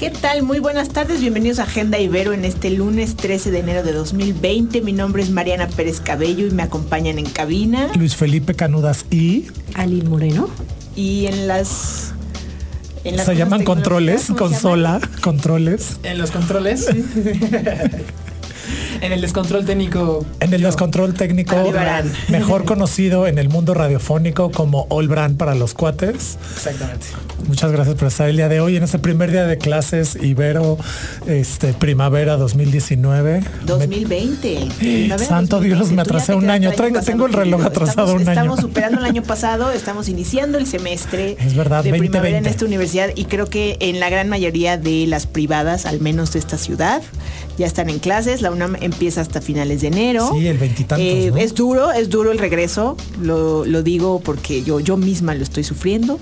¿Qué tal? Muy buenas tardes, bienvenidos a Agenda Ibero en este lunes 13 de enero de 2020. Mi nombre es Mariana Pérez Cabello y me acompañan en cabina. Luis Felipe Canudas y... Alil Moreno. Y en las... En las Se llaman controles, consola, controles. En los controles. En el descontrol técnico. En el descontrol técnico, mejor conocido en el mundo radiofónico como All Brand para los cuates. Exactamente. Muchas gracias por estar el día de hoy en este primer día de clases Ibero este, Primavera 2019. 2020. Santo Dios, me atrasé un año. tengo el reloj atrasado un año. Estamos superando el año pasado, estamos iniciando el semestre es verdad, de primavera en esta universidad y creo que en la gran mayoría de las privadas, al menos de esta ciudad, ya están en clases. La UNAM empieza hasta finales de enero. Sí, el veintitantos. Eh, es duro, es duro el regreso. Lo, lo digo porque yo, yo misma lo estoy sufriendo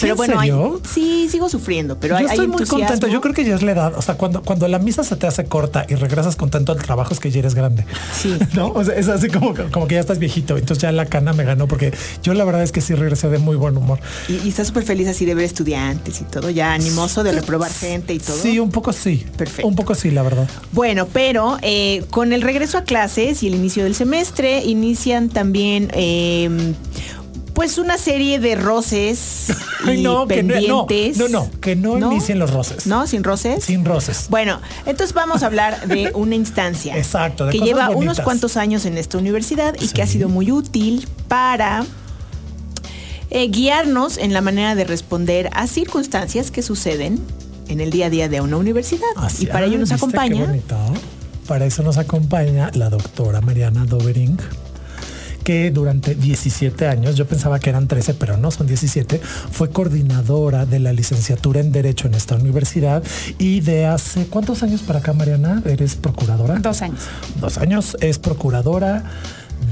pero bueno, sí, sigo sufriendo, pero yo estoy muy contento. Yo creo que ya es la edad. O sea, cuando, cuando la misa se te hace corta y regresas contento al trabajo es que ya eres grande. Sí. ¿No? O sea, es así como, como que ya estás viejito. Entonces ya la cana me ganó porque yo la verdad es que sí regresé de muy buen humor. Y, estás súper feliz así de ver estudiantes y todo, ya animoso de reprobar gente y todo. Sí, un poco sí. Perfecto. Un poco sí, la verdad. Bueno, pero eh, con el regreso a clases y el inicio del semestre, inician también eh, pues una serie de roces y no, pendientes. no, no, que no, inicien los roces. ¿No? ¿Sin roces? Sin roces. Bueno, entonces vamos a hablar de una instancia. Exacto, que lleva unos cuantos años en esta universidad y que ha sido muy útil para eh, guiarnos en la manera de responder a circunstancias que suceden en el día a día de una universidad. y para ello nos acompaña. Para eso nos acompaña la doctora Mariana Dovering que durante 17 años, yo pensaba que eran 13, pero no son 17, fue coordinadora de la licenciatura en Derecho en esta universidad y de hace, ¿cuántos años para acá, Mariana? ¿Eres procuradora? Dos años. Dos años, es procuradora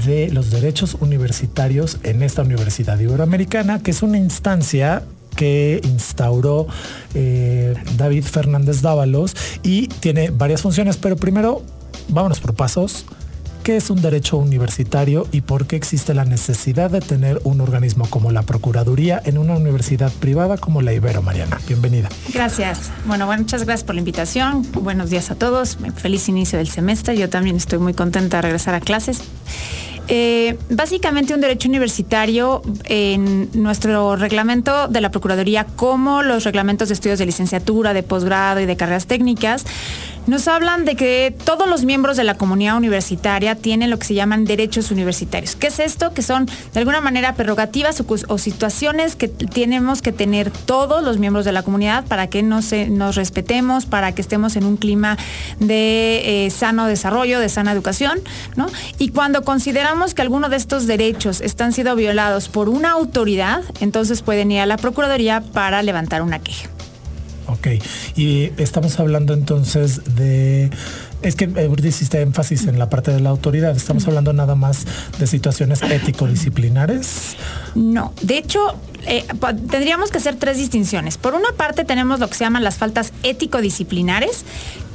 de los derechos universitarios en esta Universidad Iberoamericana, que es una instancia que instauró eh, David Fernández Dávalos y tiene varias funciones, pero primero vámonos por pasos qué es un derecho universitario y por qué existe la necesidad de tener un organismo como la Procuraduría en una universidad privada como la Ibero, Mariana. Bienvenida. Gracias. Bueno, muchas gracias por la invitación. Buenos días a todos. Feliz inicio del semestre. Yo también estoy muy contenta de regresar a clases. Eh, básicamente un derecho universitario en nuestro reglamento de la Procuraduría, como los reglamentos de estudios de licenciatura, de posgrado y de carreras técnicas, nos hablan de que todos los miembros de la comunidad universitaria tienen lo que se llaman derechos universitarios. ¿Qué es esto? Que son de alguna manera prerrogativas o, situaciones que tenemos que tener todos los miembros de la comunidad para que nos, nos respetemos, para que estemos en un clima de eh, sano desarrollo, de sana educación, ¿no? Y cuando consideramos que alguno de estos derechos están siendo violados por una autoridad, entonces pueden ir a la Procuraduría para levantar una queja. Ok, y estamos hablando entonces de es que eh, hiciste énfasis en la parte de la autoridad. Estamos hablando nada más de situaciones ético-disciplinares. No, de hecho, eh, tendríamos que hacer tres distinciones. Por una parte tenemos lo que se llaman las faltas ético-disciplinares,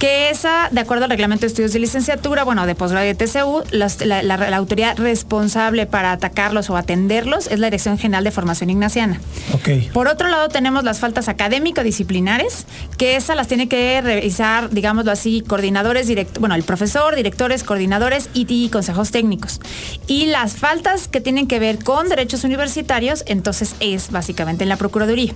que esa, de acuerdo al reglamento de estudios de licenciatura, bueno, de posgrado de TCU, la, autoridad responsable para atacarlos o atenderlos es la Dirección General de Formación Ignaciana. Okay. Por otro lado tenemos las faltas académico-disciplinares, que esas las tiene que revisar, digámoslo así, coordinadores, bueno, el profesor, directores, coordinadores y, y consejos técnicos. Y las faltas que tienen que ver con derechos universitarios, entonces es básicamente en la Procuraduría.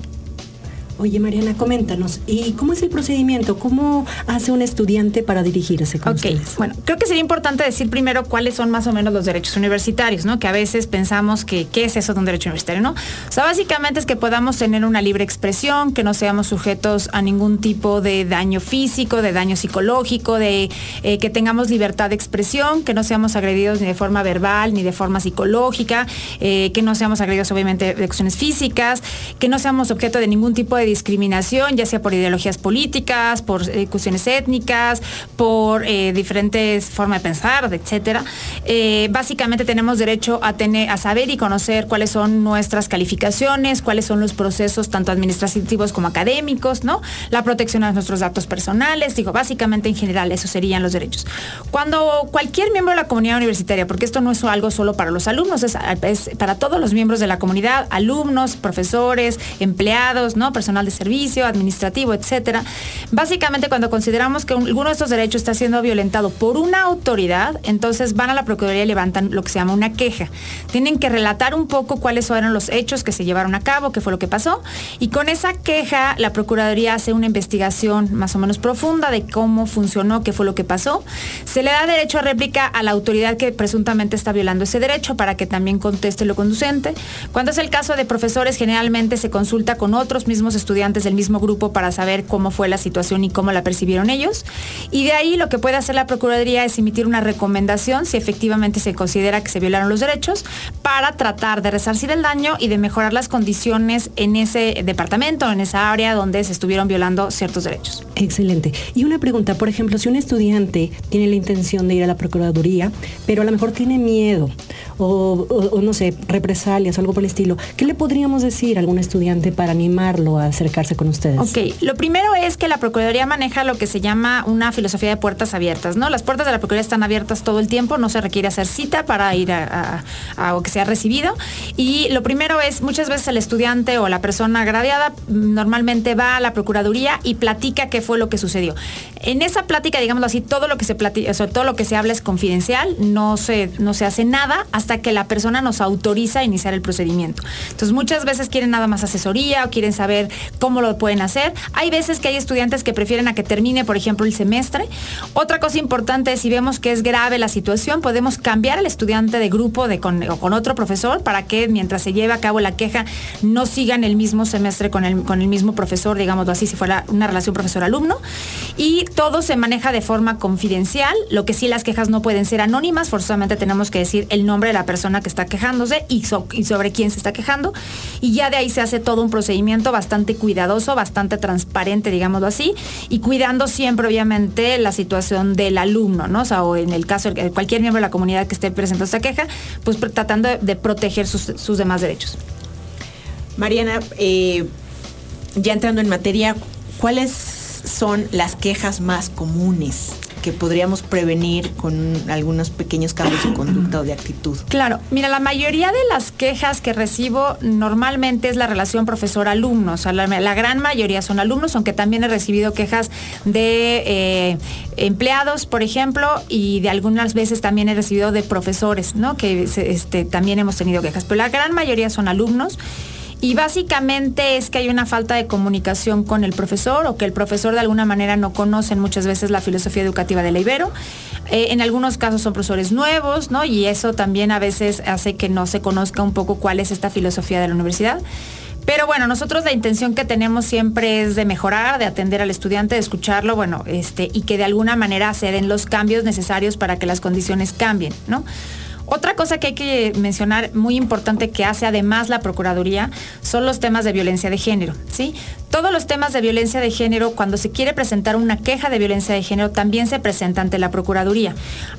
Oye, Mariana, coméntanos, ¿y cómo es el procedimiento? ¿Cómo hace un estudiante para dirigirse con Ok, bueno, creo que sería importante decir primero cuáles son más o menos los derechos universitarios, ¿no? Que a veces pensamos que qué es eso de un derecho universitario, ¿no? O sea, básicamente es que podamos tener una libre expresión, que no seamos sujetos a ningún tipo de daño físico, de daño psicológico, de eh, que tengamos libertad de expresión, que no seamos agredidos ni de forma verbal ni de forma psicológica, eh, que no seamos agredidos obviamente de acciones físicas, que no seamos objeto de ningún tipo de discriminación, ya sea por ideologías políticas, por eh, cuestiones étnicas, por eh, diferentes formas de pensar, etcétera. Eh, básicamente tenemos derecho a tener, a saber y conocer cuáles son nuestras calificaciones, cuáles son los procesos tanto administrativos como académicos, ¿no? La protección de nuestros datos personales, digo, básicamente en general esos serían los derechos. Cuando cualquier miembro de la comunidad universitaria, porque esto no es algo solo para los alumnos, es, es para todos los miembros de la comunidad, alumnos, profesores, empleados, ¿no? De servicio, administrativo, etcétera. Básicamente cuando consideramos que alguno de estos derechos está siendo violentado por una autoridad, entonces van a la Procuraduría y levantan lo que se llama una queja. Tienen que relatar un poco cuáles fueron los hechos que se llevaron a cabo, qué fue lo que pasó, y con esa queja la Procuraduría hace una investigación más o menos profunda de cómo funcionó, qué fue lo que pasó. Se le da derecho a réplica a la autoridad que presuntamente está violando ese derecho para que también conteste lo conducente. Cuando es el caso de profesores, generalmente se consulta con otros mismos estudiantes del mismo grupo para saber cómo fue la situación y cómo la percibieron ellos. Y de ahí lo que puede hacer la Procuraduría es emitir una recomendación si efectivamente se considera que se violaron los derechos para tratar de resarcir el daño y de mejorar las condiciones en ese departamento, en esa área donde se estuvieron violando ciertos derechos. Excelente. Y una pregunta, por ejemplo, si un estudiante tiene la intención de ir a la Procuraduría, pero a lo mejor tiene miedo o, o, no sé, represalias o algo por el estilo, ¿qué le podríamos decir a algún estudiante para animarlo a acercarse con ustedes? Ok, lo primero es que la Procuraduría maneja lo que se llama una filosofía de puertas abiertas, ¿no? Las puertas de la Procuraduría están abiertas todo el tiempo, no se requiere hacer cita para ir a, a, o que sea recibido. Y lo primero es, muchas veces el estudiante o la persona agraviada normalmente va a la Procuraduría y platica qué fue lo que sucedió. En esa plática, digámoslo así, todo lo que se platica, o sea, todo lo que se habla es confidencial, no se, no se hace nada hasta que la persona nos autoriza a iniciar el procedimiento. Entonces, muchas veces quieren nada más asesoría o quieren saber cómo lo pueden hacer. Hay veces que hay estudiantes que prefieren a que termine, por ejemplo, el semestre. Otra cosa importante es si vemos que es grave la situación, podemos cambiar al estudiante de grupo de con, o con otro profesor para que mientras se lleve a cabo la queja no sigan el mismo semestre con el, con el mismo profesor, digámoslo así, si fuera una relación profesor-alumno. Y todo se maneja de forma confidencial, lo que sí las quejas no pueden ser anónimas, forzosamente tenemos que decir el nombre de la persona que está quejándose y, y sobre quién se está quejando. Y ya de ahí se hace todo un procedimiento bastante cuidadoso, bastante transparente, digámoslo así, y cuidando siempre, obviamente, la situación del alumno, ¿no? O, sea, o en el caso de cualquier miembro de la comunidad que esté presentando esta queja, pues tratando de, proteger sus, sus, demás derechos. Mariana, eh, ya entrando en materia, ¿cuáles son las quejas más comunes que podríamos prevenir con algunos pequeños cambios de conducta o de actitud? Claro, mira, la mayoría de las quejas que recibo normalmente es la relación profesor-alumno, o sea, la, gran mayoría son alumnos, aunque también he recibido quejas de eh, empleados, por ejemplo, y de algunas veces también he recibido de profesores, ¿no? Que este, también hemos tenido quejas, pero la gran mayoría son alumnos. Y básicamente es que hay una falta de comunicación con el profesor o que el profesor de alguna manera no conocen muchas veces la filosofía educativa de la Ibero. Eh, en algunos casos son profesores nuevos, ¿no? Y eso también a veces hace que no se conozca un poco cuál es esta filosofía de la universidad. Pero bueno, nosotros la intención que tenemos siempre es de mejorar, de atender al estudiante, de escucharlo, bueno, este, y que de alguna manera se den los cambios necesarios para que las condiciones cambien, ¿no? Otra cosa que hay que mencionar muy importante que hace además la Procuraduría son los temas de violencia de género, ¿sí? Todos los temas de violencia de género, cuando se quiere presentar una queja de violencia de género, también se presenta ante la Procuraduría.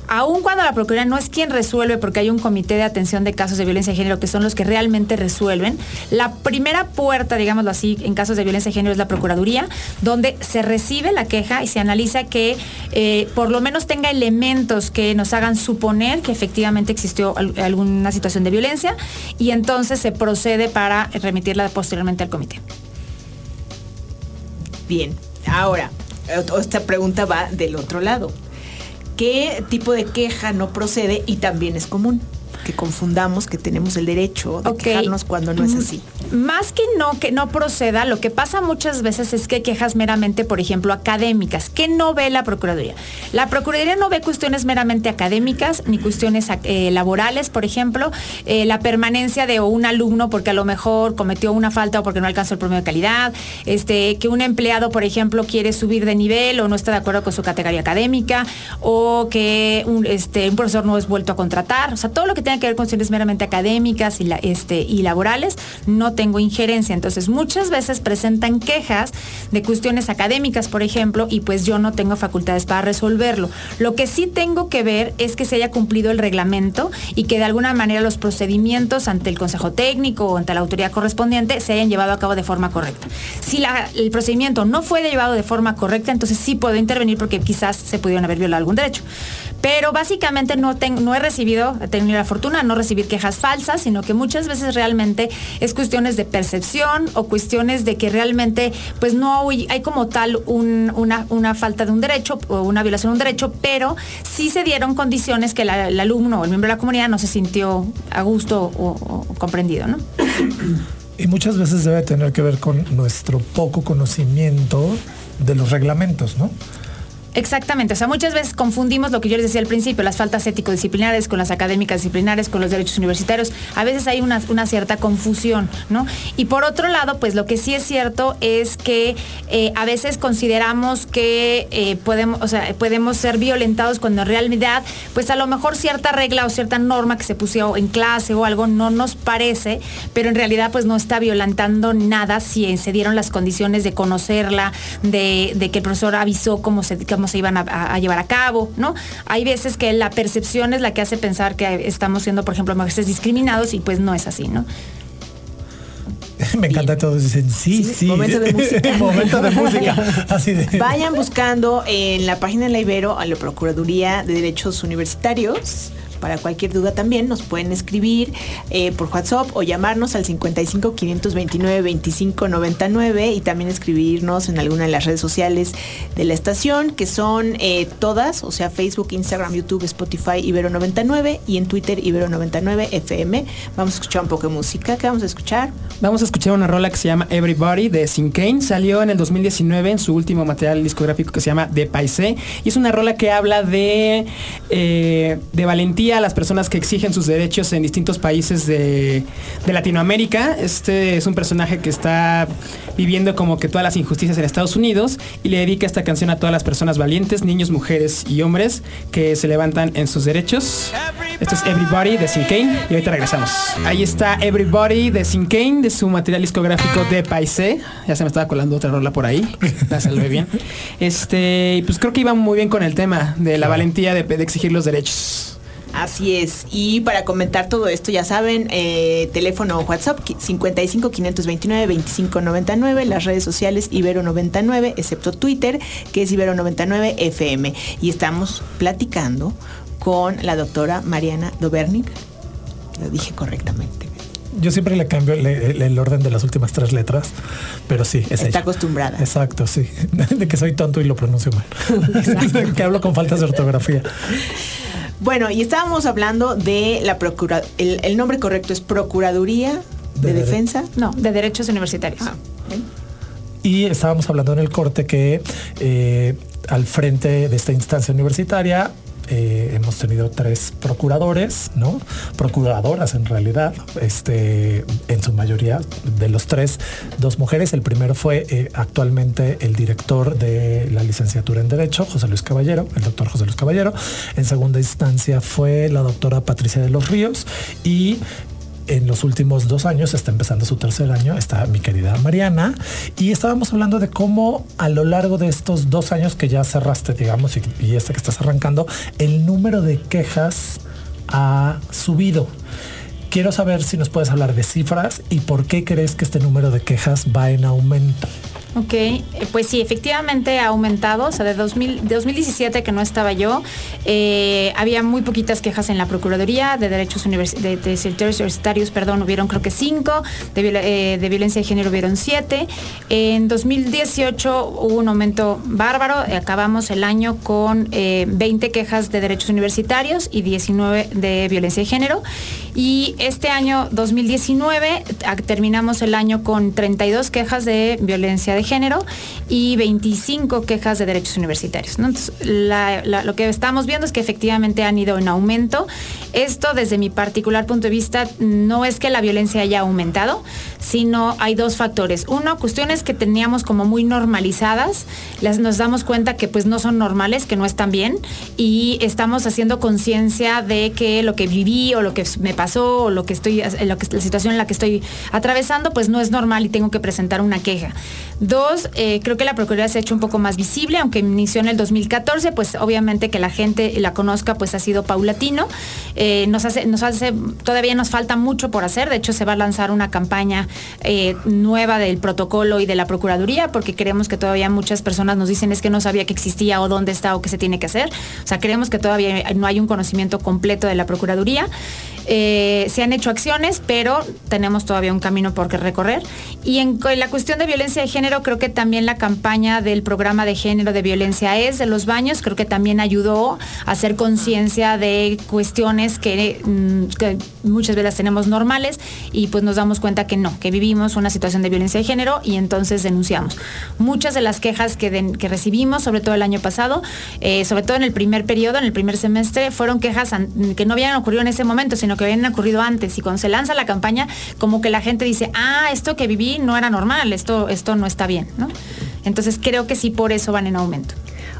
Aun cuando la Procuraduría no es quien resuelve, porque hay un comité de atención de casos de violencia de género que son los que realmente resuelven, la primera puerta, digámoslo así, en casos de violencia de género es la Procuraduría, donde se recibe la queja y se analiza que eh, por lo menos tenga elementos que nos hagan suponer que efectivamente existió alguna situación de violencia y entonces se procede para remitirla posteriormente al comité. Bien, ahora, esta pregunta va del otro lado. ¿Qué tipo de queja no procede y también es común? Que confundamos que tenemos el derecho de okay. quejarnos cuando no es así. Más que no que no proceda, lo que pasa muchas veces es que quejas meramente, por ejemplo, académicas, que no ve la Procuraduría. La Procuraduría no ve cuestiones meramente académicas ni cuestiones eh, laborales, por ejemplo, eh, la permanencia de un alumno porque a lo mejor cometió una falta o porque no alcanzó el promedio de calidad, este, que un empleado, por ejemplo, quiere subir de nivel o no está de acuerdo con su categoría académica, o que un, este, un profesor no es vuelto a contratar. O sea, todo lo que tenga tenga que ver con cuestiones meramente académicas y, este, y laborales, no tengo injerencia. Entonces, muchas veces presentan quejas de cuestiones académicas, por ejemplo, y pues yo no tengo facultades para resolverlo. Lo que sí tengo que ver es que se haya cumplido el reglamento y que de alguna manera los procedimientos ante el Consejo Técnico o ante la autoridad correspondiente se hayan llevado a cabo de forma correcta. Si el procedimiento no fue llevado de forma correcta, entonces sí puedo intervenir porque quizás se pudieron haber violado algún derecho. Pero básicamente no, no he recibido, he tenido la fortuna de no recibir quejas falsas, sino que muchas veces realmente es cuestiones de percepción o cuestiones de que realmente pues no hay, como tal una, una, falta de un derecho o una violación de un derecho, pero sí se dieron condiciones que el alumno o el miembro de la comunidad no se sintió a gusto o, o comprendido, ¿no? Y muchas veces debe tener que ver con nuestro poco conocimiento de los reglamentos, ¿no? Exactamente, o sea, muchas veces confundimos lo que yo les decía al principio, las faltas ético-disciplinares con las académicas disciplinares, con los derechos universitarios. A veces hay una, cierta confusión, ¿no? Y por otro lado, pues lo que sí es cierto es que eh, a veces consideramos que eh, podemos, o sea, podemos ser violentados cuando en realidad, pues a lo mejor cierta regla o cierta norma que se puso en clase o algo no nos parece, pero en realidad pues no está violentando nada si se dieron las condiciones de conocerla, de, que el profesor avisó cómo se se iban a, llevar a cabo, ¿no? Hay veces que la percepción es la que hace pensar que estamos siendo, por ejemplo, maestros discriminados y pues no es así, ¿no? Me encanta todo. Dicen, sí, sí. Momento de música. momento de música. Así de. Vayan buscando en la página de la Ibero a la Procuraduría de Derechos Universitarios para cualquier duda también nos pueden escribir eh, por WhatsApp o llamarnos al 55 529 25 99 y también escribirnos en alguna de las redes sociales de la estación, que son eh, todas, o sea, Facebook, Instagram, YouTube, Spotify, Ibero 99 y en Twitter Ibero 99 FM. Vamos a escuchar un poco de música. ¿Qué vamos a escuchar? Vamos a escuchar una rola que se llama Everybody de Kane. Salió en el 2019 en su último material discográfico que se llama De Paisé. Y es una rola que habla de, eh, de valentía a las personas que exigen sus derechos en distintos países de, Latinoamérica. Este es un personaje que está viviendo como que todas las injusticias en Estados Unidos y le dedica esta canción a todas las personas valientes, niños, mujeres y hombres que se levantan en sus derechos. Esto es Everybody de Sin Kane y ahorita regresamos. Ahí está Everybody de Sin Kane de su material discográfico de Paisé. Ya se me estaba colando otra rola por ahí. Lo ve bien. Este, pues creo que iba muy bien con el tema de la valentía de exigir los derechos. Así es. Y para comentar todo esto, ya saben, eh, teléfono WhatsApp 55 529 25 99, las redes sociales Ibero 99, excepto Twitter, que es Ibero 99 FM. Y estamos platicando con la doctora Mariana Dobernik. Lo dije correctamente. Yo siempre le cambio el, orden de las últimas tres letras, pero sí, es Está acostumbrada. Exacto, sí. De que soy tonto y lo pronuncio mal. que hablo con faltas de ortografía. Bueno, y estábamos hablando de la procura, el, nombre correcto es Procuraduría de, Defensa. No, de Derechos Universitarios. Ah, y estábamos hablando en el corte que eh, al frente de esta instancia universitaria eh, hemos tenido tres procuradores, ¿no? Procuradoras en realidad, este, en su mayoría de los tres, dos mujeres. El primero fue eh, actualmente el director de la licenciatura en Derecho, José Luis Caballero, el doctor José Luis Caballero. En segunda instancia fue la doctora Patricia de los Ríos y en los últimos dos años, está empezando su tercer año, está mi querida Mariana, y estábamos hablando de cómo a lo largo de estos dos años que ya cerraste, digamos, y, y este que estás arrancando, el número de quejas ha subido. Quiero saber si nos puedes hablar de cifras y por qué crees que este número de quejas va en aumento. Ok, eh, pues sí, efectivamente ha aumentado. O sea, de, 2017 que no estaba yo, eh, había muy poquitas quejas en la Procuraduría de Derechos de, de Universitarios, perdón, hubieron creo que cinco, de, eh, violencia de género hubieron siete. En 2018 hubo un aumento bárbaro, acabamos el año con 20 quejas de derechos universitarios y 19 de violencia de género. Y este año 2019 terminamos el año con 32 quejas de violencia de género y 25 quejas de derechos universitarios. Entonces, lo que estamos viendo es que efectivamente han ido en aumento. Esto, desde mi particular punto de vista, no es que la violencia haya aumentado, sino hay dos factores. Uno, cuestiones que teníamos como muy normalizadas, las, nos damos cuenta que pues no son normales, que no están bien, y estamos haciendo conciencia de que lo que viví o lo que me pasó o lo que estoy, que, la situación en la que estoy atravesando, pues no es normal y tengo que presentar una queja. Dos, eh, creo que la Procuraduría se ha hecho un poco más visible, aunque inició en el 2014, pues obviamente que la gente la conozca, pues ha sido paulatino. Eh, nos, hace, nos hace, todavía nos falta mucho por hacer, de hecho se va a lanzar una campaña eh, nueva del protocolo y de la Procuraduría, porque creemos que todavía muchas personas nos dicen es que no sabía que existía o dónde está o qué se tiene que hacer. O sea, creemos que todavía no hay un conocimiento completo de la Procuraduría. Eh, se han hecho acciones, pero tenemos todavía un camino por recorrer. Y en, la cuestión de violencia de género, creo que también la campaña del programa de género de violencia es de los baños, creo que también ayudó a hacer conciencia de cuestiones que, mm, muchas veces tenemos normales y pues nos damos cuenta que no, que vivimos una situación de violencia de género y entonces denunciamos. Muchas de las quejas que, que recibimos, sobre todo el año pasado, eh, sobre todo en el primer periodo, en el primer semestre, fueron quejas que no habían ocurrido en ese momento, sino que habían ocurrido antes. Y cuando se lanza la campaña, como que la gente dice, ah, esto que viví no era normal, esto, esto no está bien. Entonces creo que sí por eso van en aumento.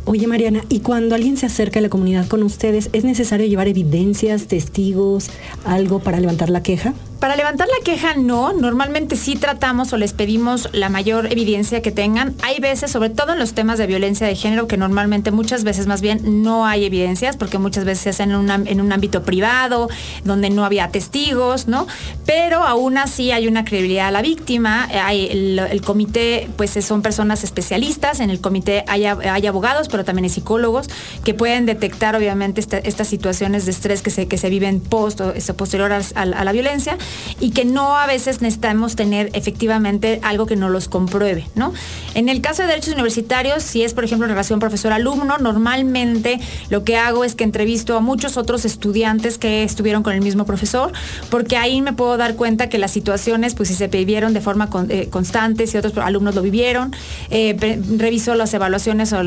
Oye, Mariana, ¿y cuando alguien se acerca a la comunidad con ustedes, es necesario llevar evidencias, testigos, algo para levantar la queja? Para levantar la queja no, normalmente sí tratamos o les pedimos la mayor evidencia que tengan. Hay veces, sobre todo en los temas de violencia de género, que normalmente muchas veces más bien no hay evidencias, porque muchas veces se hacen en, un ámbito privado, donde no había testigos, ¿no? Pero aún así hay una credibilidad a la víctima. Hay el, comité, pues son personas especialistas, en el comité hay, abogados, pero también hay psicólogos que pueden detectar obviamente estas situaciones de estrés que se, que se viven post o posterior a la violencia y que no a veces necesitamos tener efectivamente algo que no los compruebe, ¿no? En el caso de derechos universitarios, si es por ejemplo relación profesor-alumno, normalmente lo que hago es que entrevisto a muchos otros estudiantes que estuvieron con el mismo profesor, porque ahí me puedo dar cuenta que las situaciones, pues si se vivieron de forma eh, constante, si otros alumnos lo vivieron, eh, reviso las evaluaciones o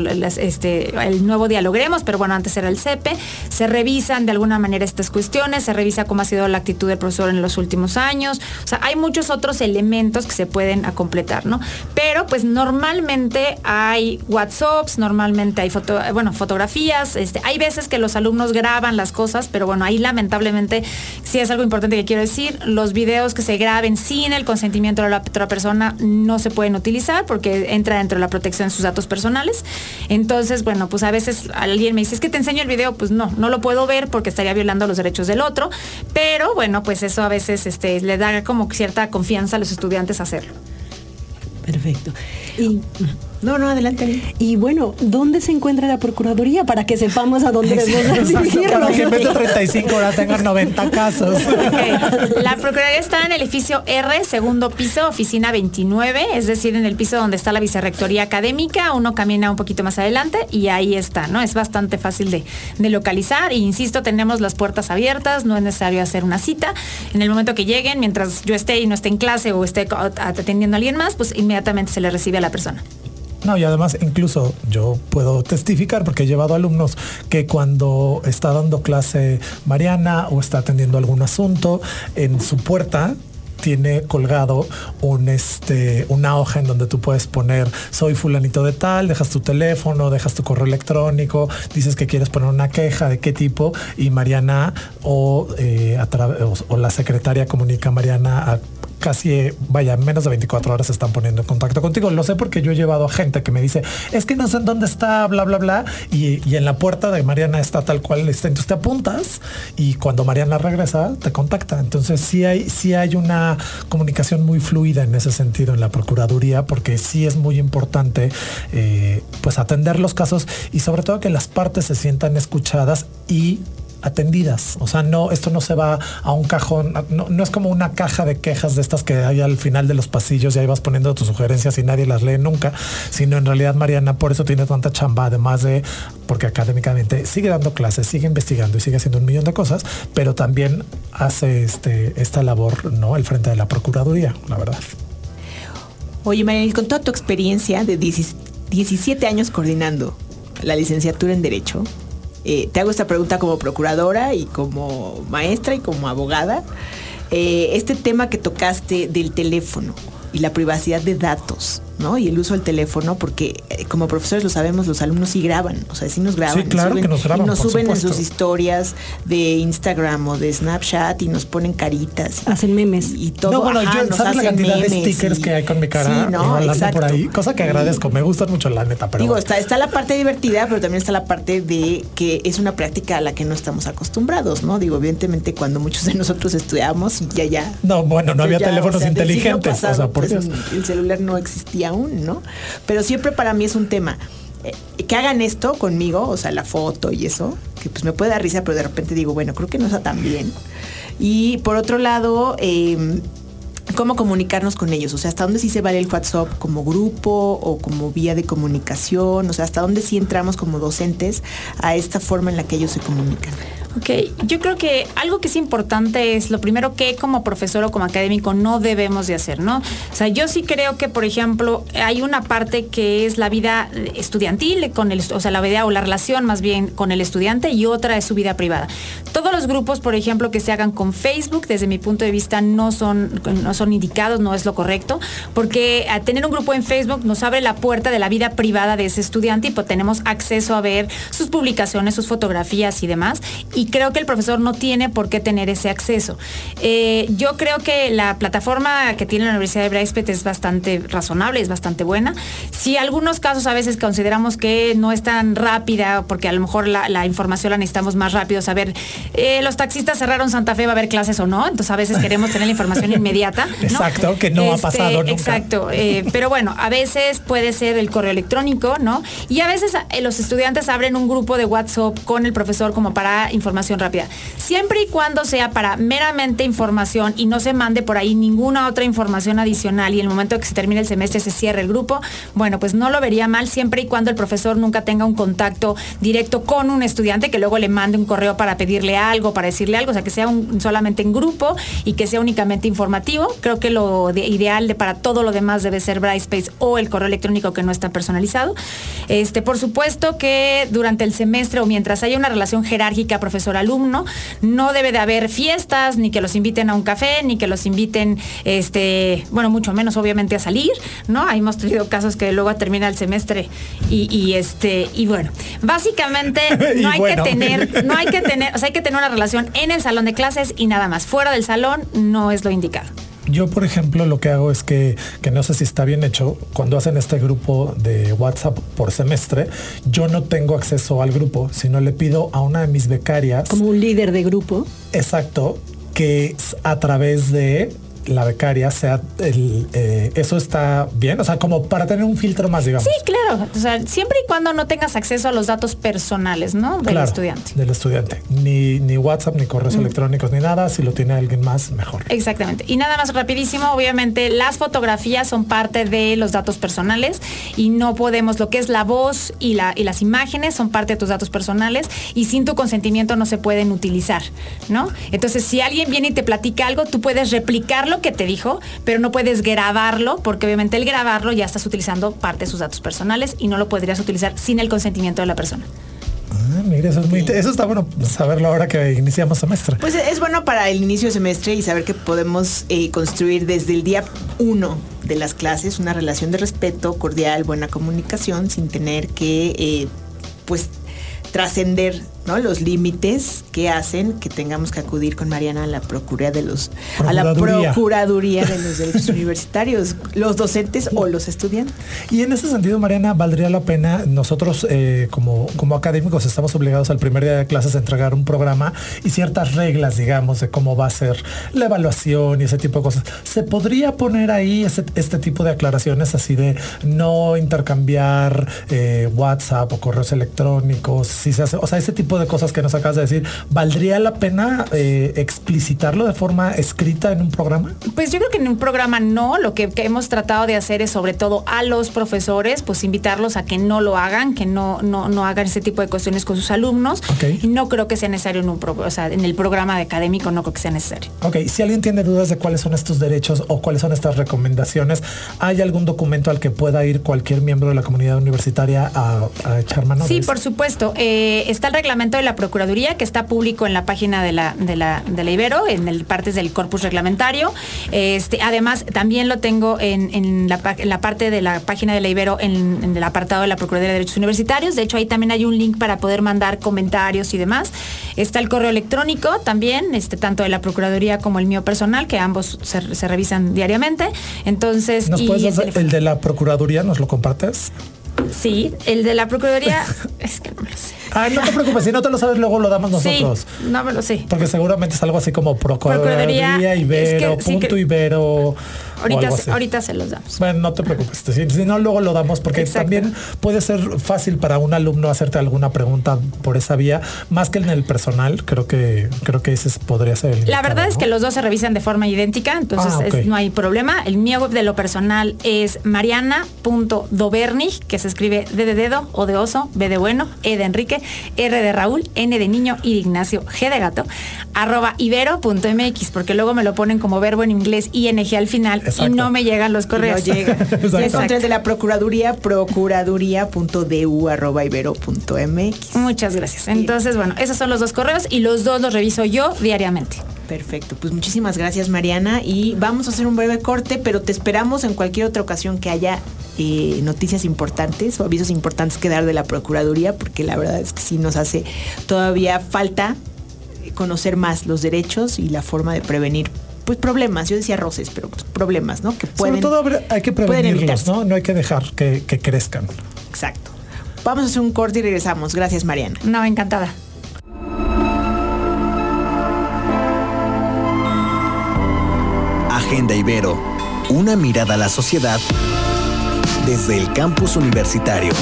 este, el nuevo dialogremos, pero bueno, antes era el CEPE, se revisan de alguna manera estas cuestiones, se revisa cómo ha sido la actitud del profesor en los últimos años. O sea, hay muchos otros elementos que se pueden completar, ¿no? Pero pues normalmente hay WhatsApps, normalmente hay foto, bueno, fotografías, este, hay veces que los alumnos graban las cosas, pero bueno, ahí lamentablemente sí es algo importante que quiero decir, los videos que se graben sin el consentimiento de la otra persona no se pueden utilizar porque entra dentro de la protección de sus datos personales. Entonces, bueno, pues a veces alguien me dice, es que te enseño el video, pues no, no lo puedo ver porque estaría violando los derechos del otro, pero bueno, pues eso a veces este, le da como cierta confianza a los estudiantes hacerlo. Perfecto. Y no, no, adelante. Y bueno, ¿dónde se encuentra la Procuraduría para que sepamos a dónde debemos dirigirnos? Para que en vez de 35 horas tengan 90 casos. La Procuraduría está en el edificio R, segundo piso, oficina 29, es decir, en el piso donde está la Vicerrectoría Académica. Uno camina un poquito más adelante y ahí está, ¿no? Es bastante fácil de, de localizar. E insisto, tenemos las puertas abiertas, no es necesario hacer una cita. En el momento que lleguen, mientras yo esté y no esté en clase o esté atendiendo a alguien más, pues inmediatamente se le recibe a la persona. No, y además incluso yo puedo testificar porque he llevado alumnos que cuando está dando clase Mariana o está atendiendo algún asunto, en su puerta tiene colgado un este una hoja en donde tú puedes poner soy fulanito de tal, dejas tu teléfono, dejas tu correo electrónico, dices que quieres poner una queja de qué tipo y Mariana o, eh, o, la secretaria comunica a Mariana a casi, vaya, menos de 24 horas se están poniendo en contacto contigo. Lo sé porque yo he llevado a gente que me dice, es que no sé en dónde está, bla, bla, bla, y, en la puerta de Mariana está tal cual está. Entonces te apuntas y cuando Mariana regresa, te contacta. Entonces sí hay, sí hay una comunicación muy fluida en ese sentido en la Procuraduría, porque sí es muy importante eh, pues atender los casos y sobre todo que las partes se sientan escuchadas y atendidas. O sea, no, esto no se va a un cajón, no, es como una caja de quejas de estas que hay al final de los pasillos y ahí vas poniendo tus sugerencias y nadie las lee nunca, sino en realidad Mariana por eso tiene tanta chamba, además de porque académicamente sigue dando clases, sigue investigando y sigue haciendo un millón de cosas, pero también hace este, esta labor, ¿no? El frente de la Procuraduría, la verdad. Oye, María, con toda tu experiencia de 17 años coordinando la licenciatura en Derecho, eh, te hago esta pregunta como procuradora y como maestra y como abogada. Eh, este tema que tocaste del teléfono y la privacidad de datos, ¿no? Y el uso del teléfono, porque eh, como profesores lo sabemos, los alumnos sí graban, o sea, sí nos graban. Sí, claro suben, que nos graban, Y nos por suben en supuesto. sus historias de Instagram o de Snapchat y nos ponen caritas. Hacen memes. Y todo. no, bueno, ajá, yo, nos ¿sabes la cantidad de stickers y- que hay con mi cara Sí, ¿no? Exacto. por ahí? Cosa que agradezco, me gustan mucho la neta, pero Digo, está, está la parte divertida, pero también está la parte de que es una práctica a la que no estamos acostumbrados, ¿no? Digo, evidentemente cuando muchos de nosotros estudiamos y ya ya. No, bueno, no había ya, teléfonos o sea, inteligentes, o sea, pasado, por pues, Dios. El celular no existía aún, ¿no? Pero siempre para mí es un tema. eh, que hagan esto conmigo, o sea, la foto y eso, que pues me puede dar risa, pero de repente digo, bueno, creo que no está tan bien. Y por otro lado, eh, cómo comunicarnos con ellos, o sea, hasta dónde sí se vale el WhatsApp como grupo o como vía de comunicación, o sea, hasta dónde sí entramos como docentes a esta forma en la que ellos se comunican. Ok, yo creo que algo que es importante es lo primero que como profesor o como académico no debemos de hacer, ¿no? O sea, yo sí creo que, por ejemplo, hay una parte que es la vida estudiantil con el, o sea, la vida o la relación más bien con el estudiante y otra es su vida privada. Todos los grupos, por ejemplo, que se hagan con Facebook, desde mi punto de vista, no son, no son indicados, no es lo correcto, porque a tener un grupo en Facebook nos abre la puerta de la vida privada de ese estudiante y pues tenemos acceso a ver sus publicaciones, sus fotografías y demás. Y creo que el profesor no tiene por qué tener ese acceso. Eh, yo creo que la plataforma que tiene la Universidad de Braispet es bastante razonable, es bastante buena. Si algunos casos a veces consideramos que no es tan rápida, porque a lo mejor la, la información la necesitamos más rápido, saber, eh, los taxistas cerraron Santa Fe, va a haber clases o no, entonces a veces queremos tener la información inmediata. ¿No? Exacto, que no ha pasado nunca. Exacto, eh, pero bueno, a veces puede ser el correo electrónico, ¿no? Y a veces eh, los estudiantes abren un grupo de WhatsApp con el profesor como para información rápida. Siempre y cuando sea para meramente información y no se mande por ahí ninguna otra información adicional y el momento que se termine el semestre se cierre el grupo, bueno, pues no lo vería mal siempre y cuando el profesor nunca tenga un contacto directo con un estudiante que luego le mande un correo para pedirle algo, para decirle algo, o sea, que sea un- solamente en grupo y que sea únicamente informativo. Creo que lo de- ideal de para todo lo demás debe ser Brightspace o el correo electrónico que no está personalizado. Este, por supuesto que durante el semestre o mientras haya una relación jerárquica profesor-alumno, no debe de haber fiestas, ni que los inviten a un café, ni que los inviten, este, bueno, mucho menos obviamente a salir, ¿no? Ahí hemos tenido casos que luego termina el semestre y, y, este, y bueno, básicamente no hay bueno. que tener, no hay que tener, o sea, hay que tener una relación en el salón de clases y nada más. Fuera del salón no es lo indicado. Yo, por ejemplo, lo que hago es que, que no sé si está bien hecho, cuando hacen este grupo de WhatsApp por semestre, yo no tengo acceso al grupo, sino le pido a una de mis becarias, Como un líder de grupo. exacto, que a través de la becaria sea el, eh, eso está bien, o sea, como para tener un filtro más, digamos. Sí, claro. O sea, siempre y cuando no tengas acceso a los datos personales, ¿no? Del Claro, estudiante. Del estudiante. Ni, ni WhatsApp, ni correos electrónicos, ni nada. Si lo tiene alguien más, mejor. Exactamente. Y nada más rapidísimo, obviamente las fotografías son parte de los datos personales y no podemos, lo que es la voz y, la, y las imágenes son parte de tus datos personales y sin tu consentimiento no se pueden utilizar, ¿no? Entonces, si alguien viene y te platica algo, tú puedes replicar lo que te dijo, pero no puedes grabarlo porque obviamente el grabarlo ya estás utilizando parte de sus datos personales y no lo podrías utilizar sin el consentimiento de la persona. Ah, mira, eso, es muy, eso está bueno saberlo ahora que iniciamos semestre. Pues es bueno para el inicio de semestre y saber que podemos eh, construir desde el día uno de las clases una relación de respeto, cordial, buena comunicación, sin tener que, eh, pues, trascender ¿no? los límites que hacen que tengamos que acudir con Mariana a la Procuraduría de los a la Procuraduría. De los Derechos Universitarios, los docentes o los estudiantes. Y en ese sentido, Mariana, valdría la pena, nosotros eh, como, como académicos estamos obligados al primer día de clases a entregar un programa y ciertas reglas, digamos, de cómo va a ser la evaluación y ese tipo de cosas. ¿Se podría poner ahí ese- este tipo de aclaraciones así de no intercambiar eh, WhatsApp o correos electrónicos? Si se hace, o sea, ese tipo tipo de cosas que nos acabas de decir, ¿valdría la pena eh, explicitarlo de forma escrita en un programa? Pues yo creo que en un programa no, lo que, que hemos tratado de hacer es sobre todo a los profesores, pues invitarlos a que no lo hagan, que no, no, no hagan ese tipo de cuestiones con sus alumnos. Ok. Y no creo que sea necesario en un pro- o sea, en el programa de académico no creo que sea necesario. Ok, si alguien tiene dudas de cuáles son estos derechos o cuáles son estas recomendaciones, ¿hay algún documento al que pueda ir cualquier miembro de la comunidad universitaria a, a echar mano? Sí, por supuesto. Eh, está el reglamento de la Procuraduría que está público en la página de la, de la, de la Ibero, en el partes del corpus reglamentario. Este, además, también lo tengo en, en la, pa- en la parte de la página de la Ibero, en, en el apartado de la Procuraduría de Derechos Universitarios. De hecho, ahí también hay un link para poder mandar comentarios y demás. Está el correo electrónico también, este, tanto de la Procuraduría como el mío personal, que ambos se, se revisan diariamente. Entonces, ¿Nos y puedes el de la Procuraduría? ¿Nos lo compartes? Sí, el de la Procuraduría, es que no me lo sé. Ay, no te preocupes, si no te lo sabes, luego lo damos nosotros. Sí, no me lo sé. Porque seguramente es algo así como Procuraduría, Ibero, es que sí punto que- Ibero. Ahorita, se- ahorita se los damos. Bueno, no te preocupes. Si, si no, luego lo damos porque Exacto. también puede ser fácil para un alumno hacerte alguna pregunta por esa vía, más que en el personal. Creo que creo que ese podría ser el. La verdad es que los dos se revisan de forma idéntica, entonces Ah, es- no hay problema. El mío web de lo personal es mariana.dobernig, que se escribe D de dedo, O de oso, B de bueno, E de Enrique, R de Raúl, N de niño y de Ignacio, G de gato, arroba ibero.mx, porque luego me lo ponen como verbo en inglés ING al final Exacto. y no me llegan los correos. No llega. Exacto. Y encontré el de la Procuraduría, procuraduría.du.ibero.mx. Muchas gracias. Entonces, bueno, esos son los dos correos y los dos los reviso yo diariamente. Perfecto, pues muchísimas gracias Mariana y vamos a hacer un breve corte, pero te esperamos en cualquier otra ocasión que haya eh, noticias importantes o avisos importantes que dar de la Procuraduría, porque la verdad es que sí nos hace todavía falta conocer más los derechos y la forma de prevenir pues problemas, yo decía roces, pero pues, problemas, ¿no? Que pueden, Sobre todo hay que prevenirlos. ¿no? No hay que dejar que, que crezcan. Exacto. Vamos a hacer un corte y regresamos. Gracias Mariana. No, encantada. Agenda Ibero, una mirada a la sociedad desde el campus universitario.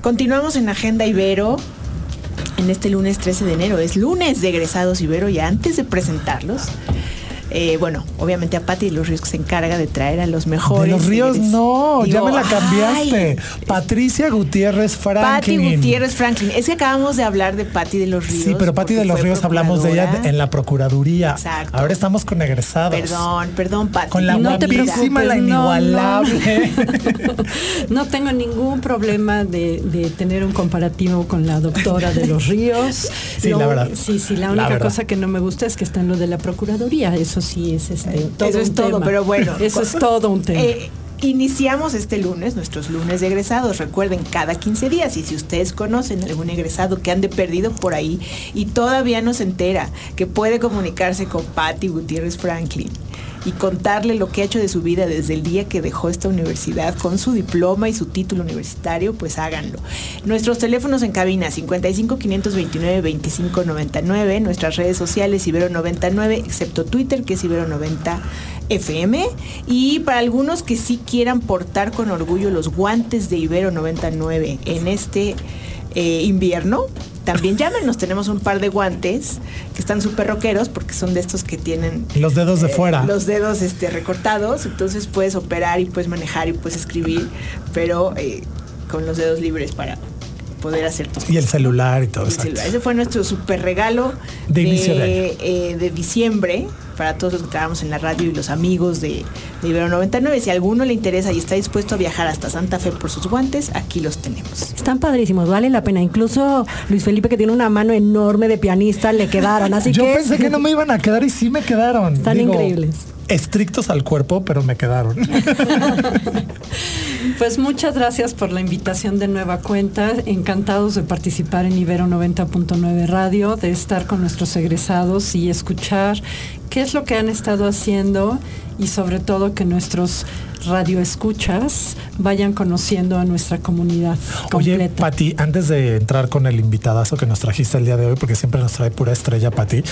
Continuamos en Agenda Ibero en este lunes 13 de enero. Es lunes de egresados Ibero y antes de presentarlos, eh, bueno, obviamente a Pati de los Ríos que se encarga de traer a los mejores. de los ríos no, ya me la cambiaste. ay, Patricia Gutiérrez Franklin. Gutiérrez Franklin. Es que acabamos de hablar de Pati de los Ríos. Sí, pero Pati de los Ríos hablamos de ella en la Procuraduría. Exacto. Ahora estamos con egresados. Perdón, perdón, Pati. Con la No te guapísima, la preocupes, no, inigualable. No tengo ningún problema de, de tener un comparativo con la doctora de los ríos. Sí, la verdad. Sí, sí, la La única verdad. cosa que no me gusta es que está en lo de la Procuraduría. Eso sí es este, todo Eso es un todo, tema. pero bueno. Eso es todo un tema. Eh, iniciamos este lunes, nuestros lunes de egresados. Recuerden, cada 15 días. Y si ustedes conocen algún egresado que ande perdido por ahí y todavía no se entera que puede comunicarse con Patti Gutiérrez Franklin y contarle lo que ha hecho de su vida desde el día que dejó esta universidad con su diploma y su título universitario, pues háganlo. Nuestros teléfonos en cabina 55 529 25 99, nuestras redes sociales Ibero 99, excepto Twitter que es Ibero 90 FM y para algunos que sí quieran portar con orgullo los guantes de Ibero 99 en este eh, invierno, también llámenos, tenemos un par de guantes que están súper rockeros porque son de estos que tienen Los dedos de eh, fuera. los dedos este, recortados, entonces puedes operar y puedes manejar y puedes escribir, pero eh, con los dedos libres para poder hacer tus y el celular y todo eso. Ese fue nuestro super regalo De inicio de año. eh, de diciembre para todos los que trabajamos en la radio y los amigos de, de Ibero 99. Si a alguno le interesa y está dispuesto a viajar hasta Santa Fe por sus guantes, aquí los tenemos. Están padrísimos, vale la pena. Incluso Luis Felipe, que tiene una mano enorme de pianista, le quedaron. Así Yo que pensé que no me iban a quedar y sí me quedaron. Están Digo, increíbles. Estrictos al cuerpo, pero me quedaron. Pues muchas gracias por la invitación de nueva cuenta. Encantados de participar en Ibero 90.9 Radio, de estar con nuestros egresados y escuchar qué es lo que han estado haciendo y sobre todo que nuestros radioescuchas vayan conociendo a nuestra comunidad Oye, completa. Pati, antes de entrar con el invitadazo que nos trajiste el día de hoy, porque siempre nos trae pura estrella, Pati,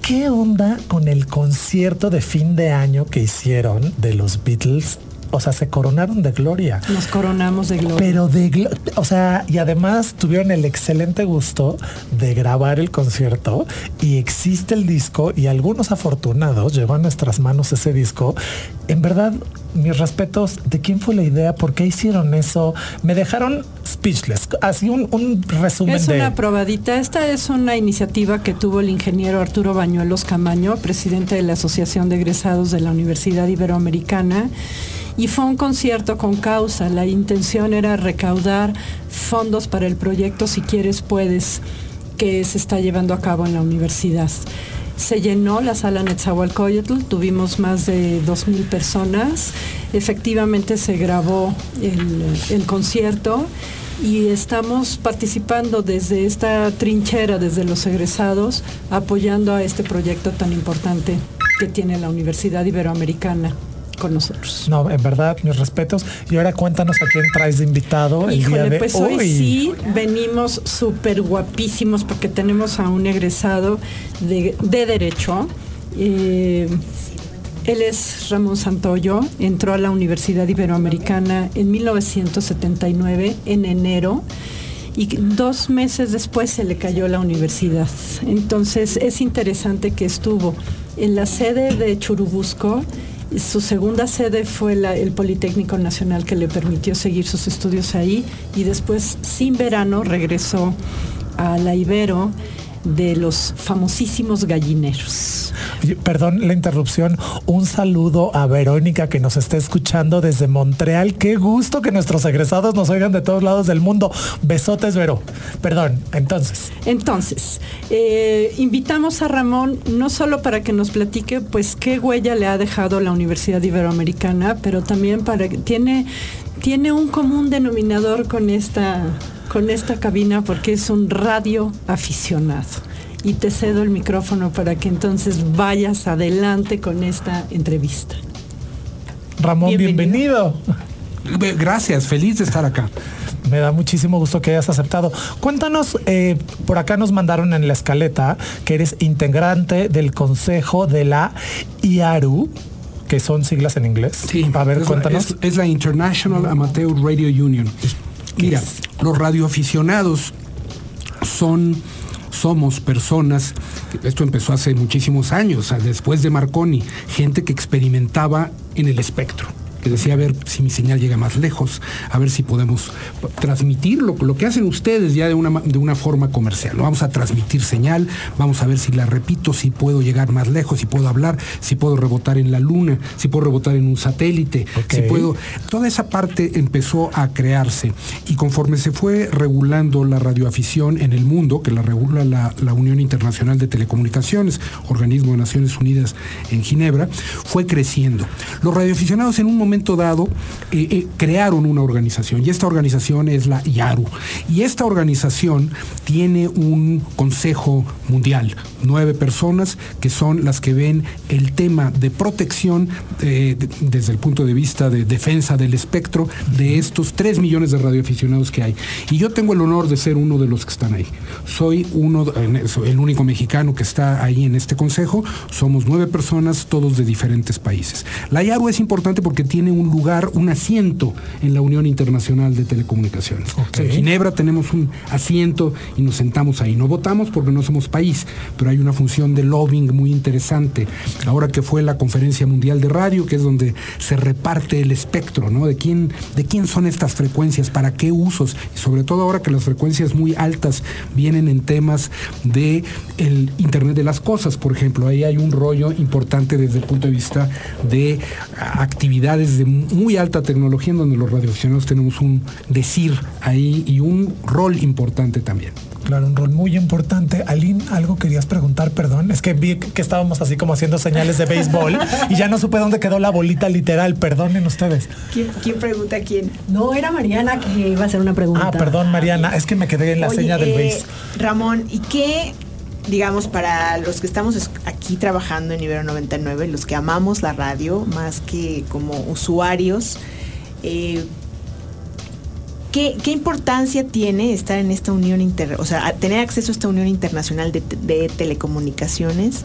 ¿qué onda con el concierto de fin de año que hicieron de los Beatles o sea, se coronaron de gloria. Nos coronamos de gloria. Pero de, glo- o sea, y además tuvieron el excelente gusto de grabar el concierto y existe el disco y algunos afortunados llegó a nuestras manos ese disco. En verdad, mis respetos, ¿de quién fue la idea? ¿Por qué hicieron eso? Me dejaron speechless. Así un, un resumen Es de... una probadita. Esta es una iniciativa que tuvo el ingeniero Arturo Bañuelos Camaño, presidente de la Asociación de Egresados de la Universidad Iberoamericana. Y fue un concierto con causa. La intención era recaudar fondos para el proyecto Si quieres puedes, que se está llevando a cabo en la universidad. Se llenó la sala Netzahualcoyotl, tuvimos más de 2.000 personas. Efectivamente se grabó el, el concierto y estamos participando desde esta trinchera, desde los egresados, apoyando a este proyecto tan importante que tiene la Universidad Iberoamericana con nosotros. No, en verdad, mis respetos. Y ahora cuéntanos a quién traes de invitado el día de pues hoy hoy. sí venimos súper guapísimos porque tenemos a un egresado de, de Derecho. Eh, él es Ramón Santoyo, entró a la Universidad Iberoamericana en 1979, en enero, y dos meses después se le cayó la universidad. Entonces es interesante que estuvo en la sede de Churubusco, su segunda sede fue el Politécnico Nacional que le permitió seguir sus estudios ahí y después, sin verano, regresó a la Ibero de los famosísimos gallineros. Perdón la interrupción. Un saludo a Verónica que nos está escuchando desde Montreal. Qué gusto que nuestros egresados nos oigan de todos lados del mundo. Besotes, Vero. Perdón, entonces. Entonces, eh, invitamos a Ramón no solo para que nos platique pues qué huella le ha dejado la Universidad Iberoamericana, pero también para que tiene, tiene un común denominador con esta, con esta cabina porque es un radio aficionado. Y te cedo el micrófono para que entonces vayas adelante con esta entrevista. Ramón, Bienvenido. bienvenido. Gracias, feliz de estar acá. Me da muchísimo gusto que hayas aceptado. Cuéntanos, eh, por acá nos mandaron en la escaleta que eres integrante del consejo de la IARU, que son siglas en inglés. A ver, es, cuéntanos. Es, es la International Amateur Radio Union. Mira, los radioaficionados son somos personas, esto empezó hace muchísimos años, después de Marconi, gente que experimentaba en el espectro que decía a ver si mi señal llega más lejos, a ver si podemos transmitir lo, lo que hacen ustedes ya de una, de una forma comercial. ¿no? Vamos a transmitir señal, vamos a ver si la repito, si puedo llegar más lejos, si puedo hablar, si puedo rebotar en la luna, si puedo rebotar en un satélite, si puedo... Toda esa parte empezó a crearse y conforme se fue regulando la radioafición en el mundo, que la regula la, la Unión Internacional de Telecomunicaciones, organismo de Naciones Unidas en Ginebra, fue creciendo. Los radioaficionados en un momento dado eh, eh, crearon una organización y esta organización es la IARU. Y esta organización tiene un consejo mundial, nueve personas que son las que ven el tema de protección eh, de- desde el punto de vista de defensa del espectro de estos tres millones de radioaficionados que hay. Y yo tengo el honor de ser uno de los que están ahí. Soy uno, el único mexicano que está ahí en este consejo. Somos nueve personas, todos de diferentes países. La IARU es importante porque tiene un lugar, un asiento en la Unión Internacional de Telecomunicaciones. O sea, en Ginebra tenemos un asiento y nos sentamos ahí. No votamos porque no somos país, pero hay una función de lobbying muy interesante. Ahora que fue la Conferencia Mundial de Radio, que es donde se reparte el espectro, ¿no? De quién, de quién son estas frecuencias, para qué usos, y sobre todo ahora que las frecuencias muy altas vienen en temas de el Internet de las cosas, por ejemplo. Ahí hay un rollo importante desde el punto de vista de ah, de muy alta tecnología en donde los radioaficionados tenemos un decir ahí y un rol importante también. Claro, un rol muy importante. Aline, algo querías preguntar, perdón. Es que vi que estábamos así como haciendo señales de béisbol y ya no supe dónde quedó la bolita literal. Perdonen ustedes. ¿Quién, quién pregunta a quién? No, era Mariana que iba a hacer una pregunta. Ah, perdón, Mariana. Es que me quedé en la Oye, seña del eh, béis. Ramón, ¿y qué, digamos, para los que estamos es- aquí trabajando en Ibero 99, los que amamos la radio más que como usuarios, eh, ¿qué, qué importancia tiene estar en esta unión inter, o sea, tener acceso a esta unión internacional de, de telecomunicaciones?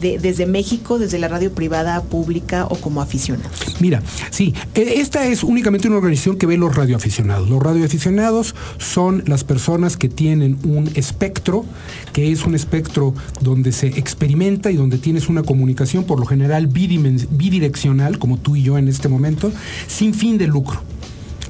De- desde México, desde la radio privada, pública o como aficionados? Mira, sí, eh, esta es únicamente una organización que ve los radioaficionados. Los radioaficionados son las personas que tienen un espectro, que es un espectro donde se experimenta y donde tienes una comunicación por lo general bidireccional, como tú y yo en este momento, sin fin de lucro.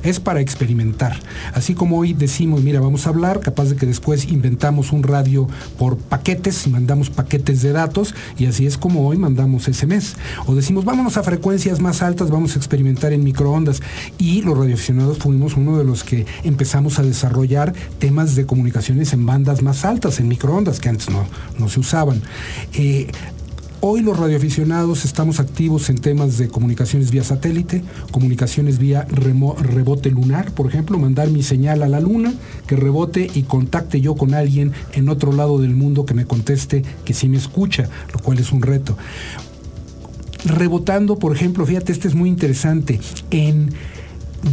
Es para experimentar. Así como hoy decimos, mira, vamos a hablar, capaz de que después inventamos un radio por paquetes y mandamos paquetes de datos, y así es como hoy mandamos SMS. O decimos, vámonos a frecuencias más altas, vamos a experimentar en microondas. Y los radioaficionados fuimos uno de los que empezamos a desarrollar temas de comunicaciones en bandas más altas, en microondas, que antes no, no se usaban. Eh, Hoy los radioaficionados estamos activos en temas de comunicaciones vía satélite, comunicaciones vía remo- rebote lunar, por ejemplo, mandar mi señal a la luna, que rebote y contacte yo con alguien en otro lado del mundo que me conteste que sí me escucha, lo cual es un reto. Rebotando, por ejemplo, fíjate, este es muy interesante, en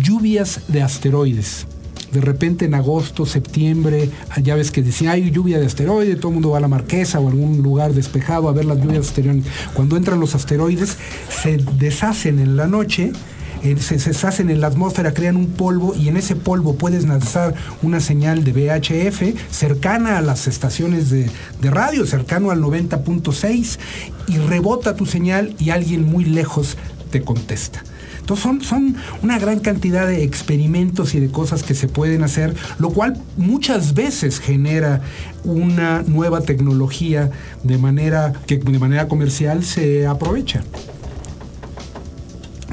lluvias de asteroides. De repente en agosto, septiembre, ya ves que decían, hay lluvia de asteroides, todo el mundo va a la Marquesa o a algún lugar despejado a ver las lluvias de asteroides. Cuando entran los asteroides, se deshacen en la noche, eh, se, se deshacen en la atmósfera, crean un polvo y en ese polvo puedes lanzar una señal de VHF cercana a las estaciones de, de radio, cercano al 90.6 y rebota tu señal y alguien muy lejos te contesta. Entonces son, son una gran cantidad de experimentos y de cosas que se pueden hacer, lo cual muchas veces genera una nueva tecnología de manera que de manera comercial se aprovecha.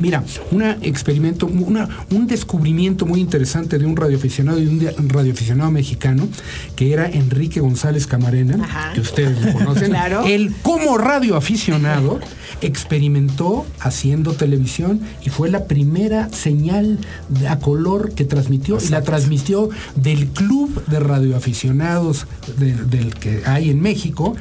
Mira, un experimento, una- un descubrimiento muy interesante de un radioaficionado y un de- un radioaficionado mexicano, que era Enrique González Camarena, Ajá. que ustedes lo conocen. Claro. Él, como radioaficionado, experimentó haciendo televisión y fue la primera señal de- a color que transmitió y la transmitió del club de radioaficionados de- del que hay en México